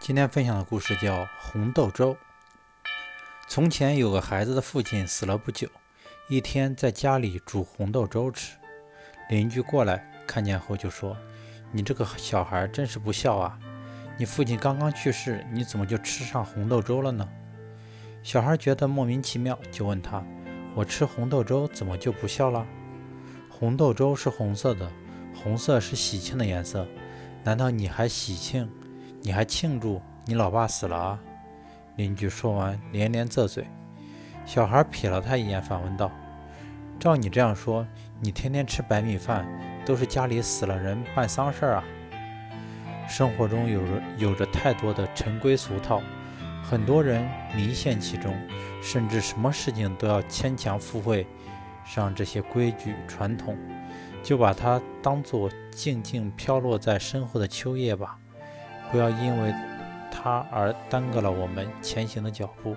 今天分享的故事叫《红豆粥》。从前有个孩子的父亲死了不久，一天在家里煮红豆粥吃，邻居过来看见后就说：“你这个小孩真是不孝啊！你父亲刚刚去世，你怎么就吃上红豆粥了呢？”小孩觉得莫名其妙，就问他：“我吃红豆粥怎么就不孝了？红豆粥是红色的，红色是喜庆的颜色，难道你还喜庆？”你还庆祝你老爸死了啊？邻居说完连连啧嘴。小孩瞥了他一眼，反问道：“照你这样说，你天天吃白米饭，都是家里死了人办丧事儿啊？”生活中有着有着太多的陈规俗套，很多人迷陷其中，甚至什么事情都要牵强附会上这些规矩传统，就把它当做静静飘落在身后的秋叶吧。不要因为它而耽搁了我们前行的脚步。